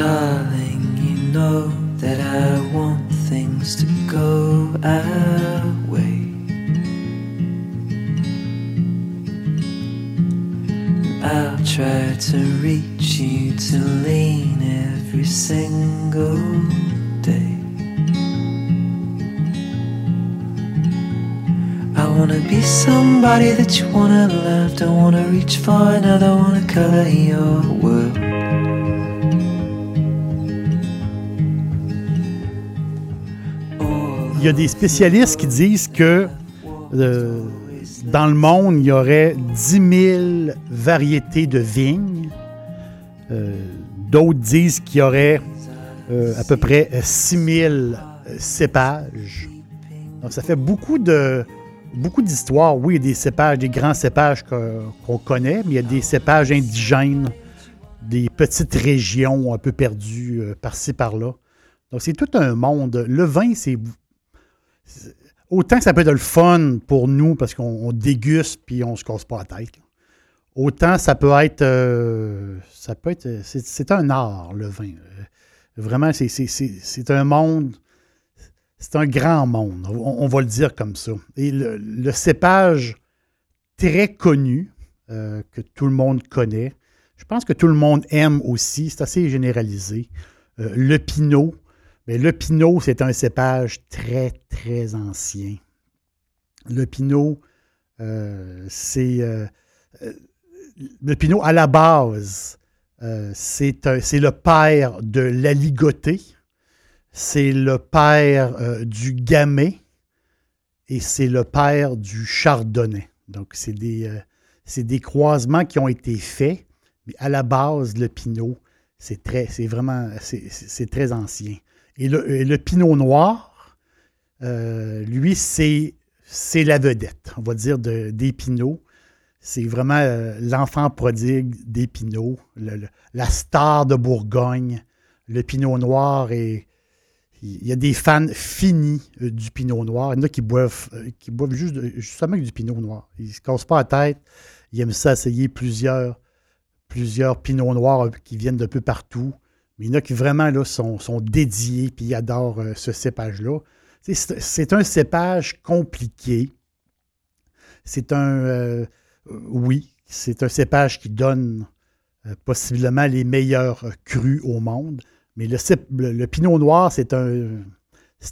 Darling, you know that I want things to go our way. I'll try to reach you to lean every single day. I wanna be somebody that you wanna love. Don't wanna reach for another, wanna color your world. Il y a des spécialistes qui disent que euh, dans le monde, il y aurait 10 000 variétés de vignes. Euh, D'autres disent qu'il y aurait euh, à peu près 6 000 cépages. Donc, ça fait beaucoup de beaucoup d'histoires. Oui, il y a des cépages, des grands cépages qu'on connaît, mais il y a des cépages indigènes, des petites régions un peu perdues par-ci, par-là. Donc, c'est tout un monde. Le vin, c'est autant que ça peut être le fun pour nous parce qu'on déguste puis on se casse pas la tête. Autant ça peut être. Euh, ça peut être. C'est un art, le vin. Euh, vraiment, c'est un monde. C'est un grand monde. On, va le dire comme ça. Et le, cépage très connu, euh, que tout le monde connaît, je pense que tout le monde aime aussi, c'est assez généralisé. le pinot, le Pinot, c'est un cépage très, très ancien. Le Pinot, euh, c'est. Euh, euh, à la base, c'est le père de l'aligoté, c'est le père du gamay et c'est le père du chardonnay. Donc, c'est des, des croisements qui ont été faits, mais à la base, le Pinot, c'est très, c'est vraiment, c'est très ancien. Et le, Pinot Noir, euh, lui, c'est, la vedette, on va dire, de, des. C'est vraiment euh, l'enfant prodigue des la star de Bourgogne. Le Pinot Noir et Il y a des fans finis euh, du Pinot Noir. Il y en a qui boivent, juste, justement du Pinot Noir. Ils ne se cassent pas la tête. Ils aiment ça essayer plusieurs, plusieurs Noirs qui viennent de peu partout. Mais il y en a qui vraiment sont, dédiés puis adorent euh, ce cépage-là. C'est un cépage compliqué. C'est un. Euh, oui, c'est un cépage qui donne euh, possiblement les meilleurs crus au monde. Mais le, le, pinot noir, c'est un,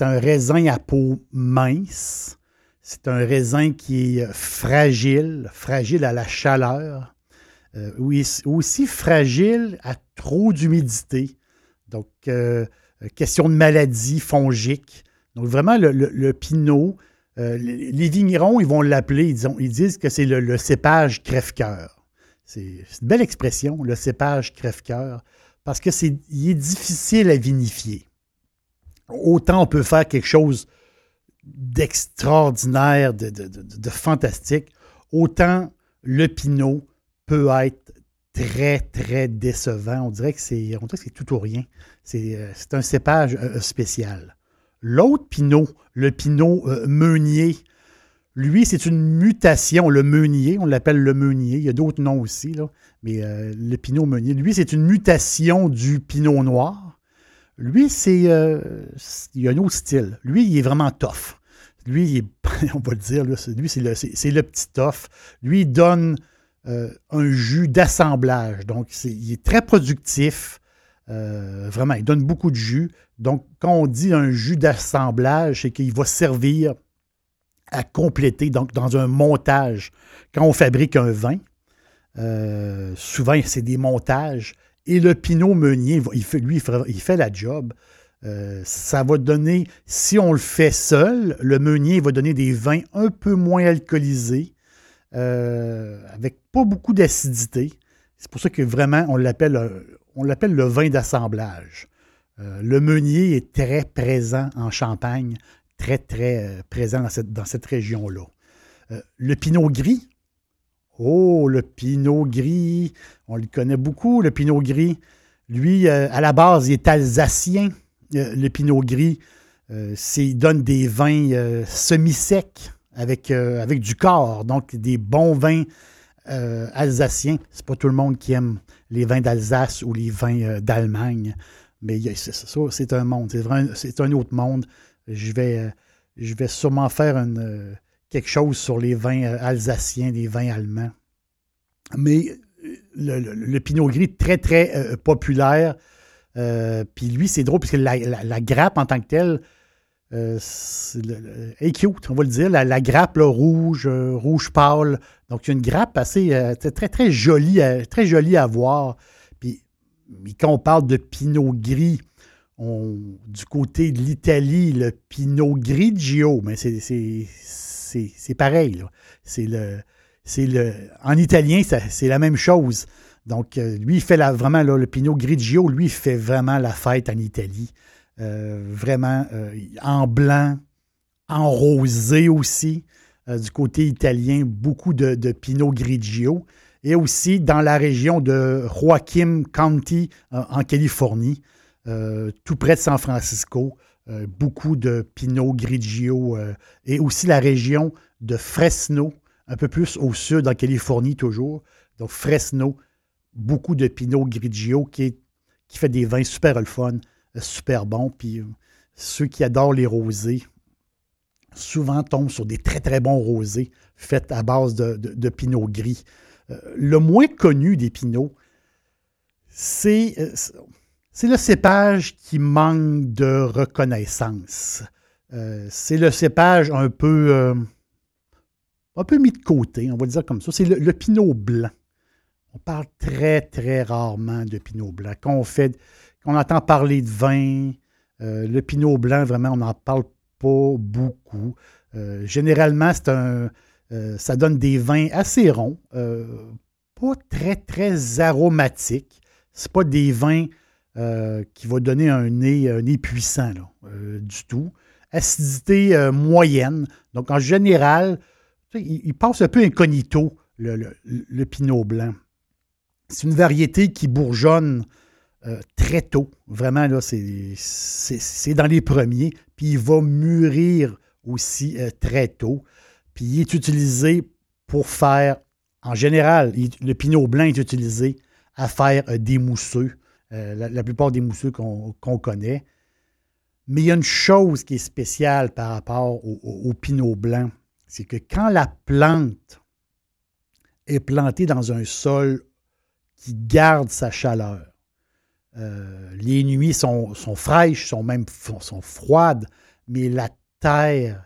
un raisin à peau mince. C'est un raisin qui est fragile, fragile à la chaleur. Euh, aussi fragile à trop d'humidité. Donc, euh, question de maladie fongique. Donc, vraiment, le, pinot, euh, les, vignerons, ils vont l'appeler, ils, disent que c'est le, cépage crève-cœur. C'est une belle expression, le cépage crève-cœur, parce que c'est est difficile à vinifier. Autant on peut faire quelque chose d'extraordinaire, de, de, fantastique, autant le pinot, peut être très, très décevant. On dirait que c'est, tout ou rien. C'est, euh, un cépage euh, spécial. L'autre pinot, le pinot euh, meunier, lui, c'est une mutation. Le meunier, on l'appelle le meunier. Il y a d'autres noms aussi, mais le pinot meunier, lui, c'est une mutation du pinot noir. Lui, c'est. il a un autre style. Lui, il est vraiment tough. Lui, on va le dire, lui, c'est le, le petit tough. Lui, il donne euh, un jus d'assemblage. Donc, il est très productif. Euh, vraiment, il donne beaucoup de jus. Donc, quand on dit un jus d'assemblage, c'est qu'il va servir à compléter, donc dans un montage. Quand on fabrique un vin, euh, souvent, c'est des montages. Et le Pinot Meunier, lui, il fait la job. ça va donner, si on le fait seul, le meunier va donner des vins un peu moins alcoolisés, euh, avec pas beaucoup d'acidité. C'est pour ça que vraiment, on l'appelle, l'appelle le vin d'assemblage. Euh, le meunier est très présent en Champagne, très, très euh, présent dans cette, région-là. Euh, le pinot gris, oh, le pinot gris, on le connaît beaucoup, le pinot gris. Lui, à la base, il est alsacien, le pinot gris. il donne des vins semi-secs avec, avec du corps, donc des bons vins alsaciens. C'est pas tout le monde qui aime les vins d'Alsace ou les vins d'Allemagne. Mais c'est un monde. C'est un autre monde. Je vais, euh, je vais sûrement faire euh, quelque chose sur les vins euh, alsaciens, les vins allemands. Mais le, Pinot Gris, très, très populaire. Puis lui, c'est drôle, puisque la, la, grappe en tant que telle, est cute, on va le dire. La, grappe rouge, rouge pâle. Donc, il une grappe assez très, très jolie, très jolie à voir mais quand on parle de Pinot Gris, du côté de l'Italie, le Pinot Grigio, mais c'est pareil. C'est le, le, en italien, c'est la même chose. Donc, euh, lui, fait vraiment, le Pinot Grigio, lui, il fait vraiment la fête en Italie. Euh, vraiment euh, en blanc, en rosé aussi. du côté italien, beaucoup de, Pinot Grigio et aussi dans la région de Joaquin County euh, en Californie, euh, tout près de San Francisco. Euh, beaucoup de Pinot Grigio et aussi la région de Fresno, un peu plus au sud, en Californie toujours. Donc Fresno, beaucoup de Pinot Grigio qui, fait des vins super le super bons. Puis ceux qui adorent les rosés, souvent tombent sur des très très bons rosés faits à base de Pinot Gris. Euh, le moins connu des pinots, c'est, euh, c'est le cépage qui manque de reconnaissance. Euh, c'est le cépage un peu, un peu mis de côté, on va dire comme ça. C'est le, pinot blanc. On parle très, très rarement de pinot blanc. Quand on, fait, entend parler de vin, le pinot blanc, vraiment, on n'en parle pas beaucoup. généralement, c'est un, euh, ça donne des vins assez ronds, euh, pas très, très aromatiques. Ce pas des vins euh, qui vont donner un nez, un nez puissant du tout. Acidité moyenne. Donc, en général, il, passe un peu incognito, le, pinot blanc. C'est une variété qui bourgeonne très tôt. Vraiment, là, c'est dans les premiers. Puis il va mûrir aussi très tôt. Puis il est utilisé pour faire, en général, le pinot blanc est utilisé à faire euh, des mousseux, euh, la, plupart des mousseux qu'on connaît. Mais il y a une chose qui est spéciale par rapport au, pinot blanc, c'est que quand la plante est plantée dans un sol qui garde sa chaleur, euh, les nuits sont, fraîches, sont même froides, mais la terre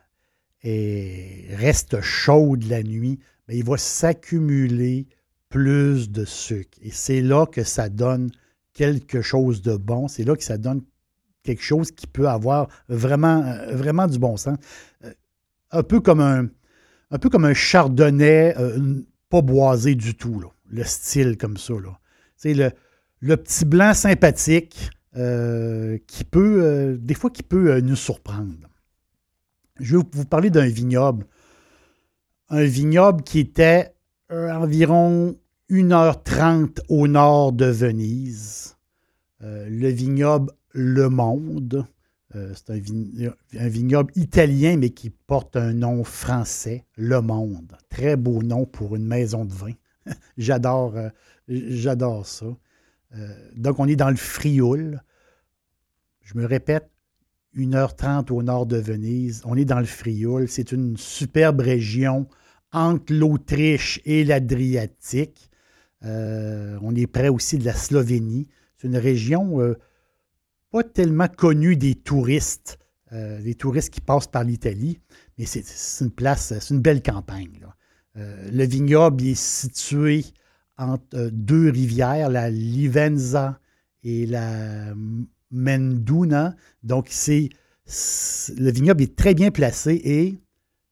reste chaude la nuit, mais il va s'accumuler plus de sucre. Et c'est là que ça donne quelque chose de bon. C'est là que ça donne quelque chose qui peut avoir vraiment, euh, du bon sens. Euh, un peu comme un, un, peu comme un chardonnay pas boisé du tout, le style comme ça. C'est le, petit blanc sympathique qui peut, des fois, qui peut nous surprendre. Je vais vous parler d'un vignoble. Un vignoble qui était euh, environ 1h30 au nord de Venise. Euh, le vignoble Le Monde. Euh, c'est un, vignoble italien, mais qui porte un nom français, Le Monde. Très beau nom pour une maison de vin. j'adore, j'adore ça. donc, on est dans le Frioul. Je me répète, 1h30 au nord de Venise. On est dans le Frioul. C'est une superbe région entre l'Autriche et l'Adriatique. Euh, on est près aussi de la Slovénie. C'est une région euh, pas tellement connue des touristes, euh, des touristes qui passent par l'Italie, mais c'est une place, c'est une belle campagne. Le vignoble est situé entre deux rivières, la Livenza et la Menduna. Donc, c'est, le vignoble est très bien placé et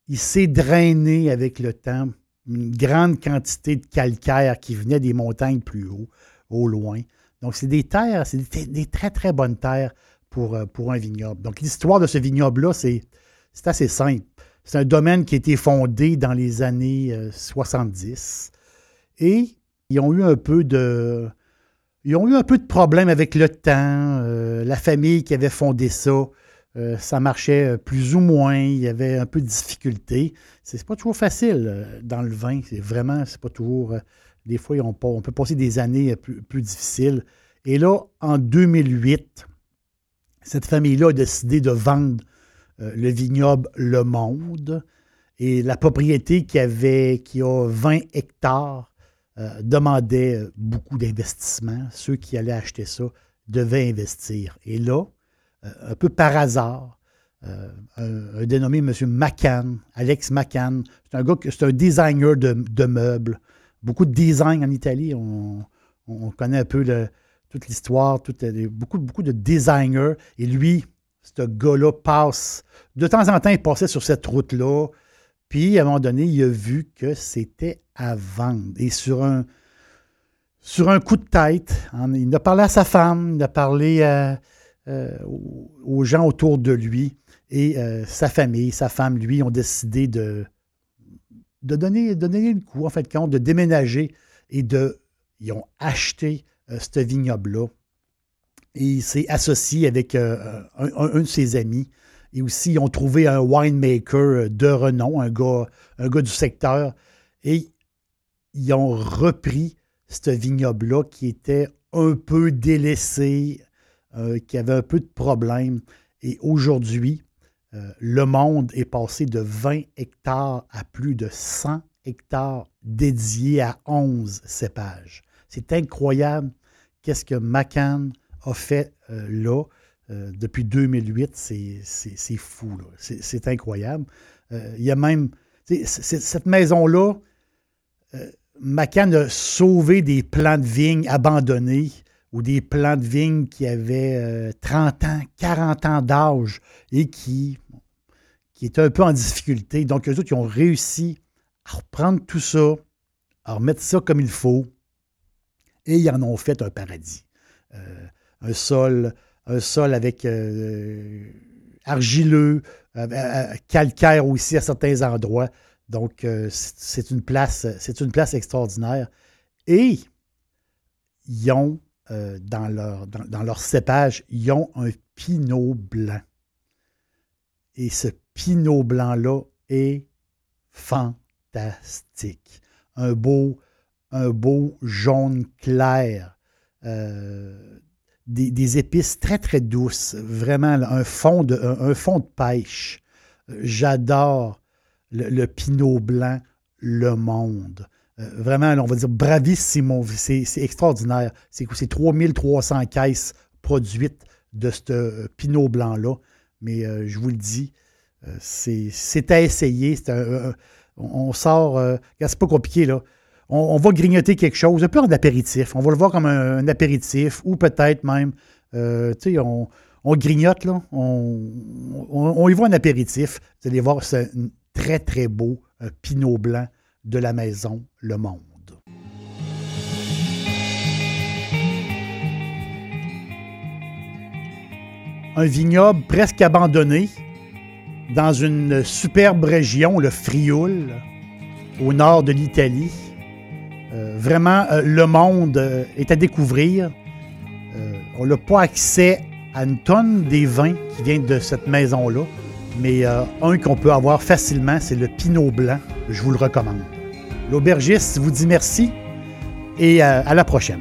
il s'est drainé avec le temps une grande quantité de calcaire qui venait des montagnes plus haut, au loin. Donc, c'est des terres, c'est des, très, très bonnes terres pour, euh, pour un vignoble. Donc, l'histoire de ce vignoble-là, c'est assez simple. C'est un domaine qui a été fondé dans les années 70 euh, et ils ont eu un peu de. Ils ont eu un peu de problèmes avec le temps. Euh, la famille qui avait fondé ça, euh, ça marchait plus ou moins. Il y avait un peu de difficultés. C'est pas toujours facile dans le vin. C'est vraiment, c'est pas toujours. des fois, on, peut passer des années plus, plus, difficiles. Et là, en 2008, cette famille-là a décidé de vendre le vignoble Le Monde. Et la propriété qui, avait, a 20 hectares euh, demandait beaucoup d'investissement. Ceux qui allaient acheter ça devaient investir. Et là, euh, un peu par hasard, un, dénommé M. McCann, Alex McCann, c'est un gars, c'est un designer de, meubles. Beaucoup de design en Italie. On, connaît un peu toute l'histoire, beaucoup, beaucoup de designers. Et lui, ce gars-là passe. De temps en temps, il passait sur cette route-là. Puis, à un moment donné, il a vu que c'était à vendre. Et sur un, sur un coup de tête, il a parlé à sa femme, il a parlé euh, aux gens autour de lui. Et euh, sa famille, sa femme, lui, ont décidé de, de donner, donner le coup, en fait, compte, de déménager et de. Ils ont acheté euh, ce vignoble-là il s'est associé avec euh, un, de ses amis. Et aussi, ils ont trouvé un winemaker de renom, un gars, un gars du secteur. Et ils ont repris ce vignoble-là qui était un peu délaissé, euh, qui avait un peu de problèmes. Et aujourd'hui, euh, le monde est passé de 20 hectares à plus de 100 hectares dédiés à 11 cépages. C'est incroyable qu'est-ce que Macan a fait euh, là euh, depuis 2008, c'est fou. C'est incroyable. Euh, il y a même. Cette maison-là, Macan a sauvé des plants de vignes abandonnés ou des plants de vignes qui avaient 30 ans, 40 ans d'âge et qui, qui étaient un peu en difficulté. Donc, eux autres, ils ont réussi à reprendre tout ça, à remettre ça comme il faut, et ils en ont fait un paradis un sol, un sol avec euh, argileux, euh, euh, calcaire aussi à certains endroits. Donc, c'est une place, c'est une place extraordinaire. Et ils ont, dans, leur, dans, leur cépage, ils ont un pinot blanc. Et ce pinot blanc-là est fantastique. Un beau, un beau jaune clair des, épices très, très douces. Vraiment, un fond de, un, fond de pêche. J'adore le, pinot blanc, le monde. Euh, vraiment, on va dire bravissimo. C'est extraordinaire. C'est 3300 caisses produites de ce euh, pinot blanc-là. Mais euh, je vous le dis, c'est à essayer. on, sort. c'est pas compliqué, là on, va grignoter quelque chose, un peu en apéritif. On va le voir comme un, apéritif ou peut-être même, euh, tu sais, on, grignote, là, on, y voit un apéritif. Vous allez voir, c'est un très, très beau pinot blanc de la maison Le Monde. Un vignoble presque abandonné dans une superbe région, le Frioul, au nord de l'Italie. Euh, vraiment, euh, le monde euh, est à découvrir. on n'a pas accès à une tonne des vins qui viennent de cette maison-là, mais un qu'on peut avoir facilement, c'est le Pinot Blanc. Je vous le recommande. L'aubergiste vous dit merci et à la prochaine.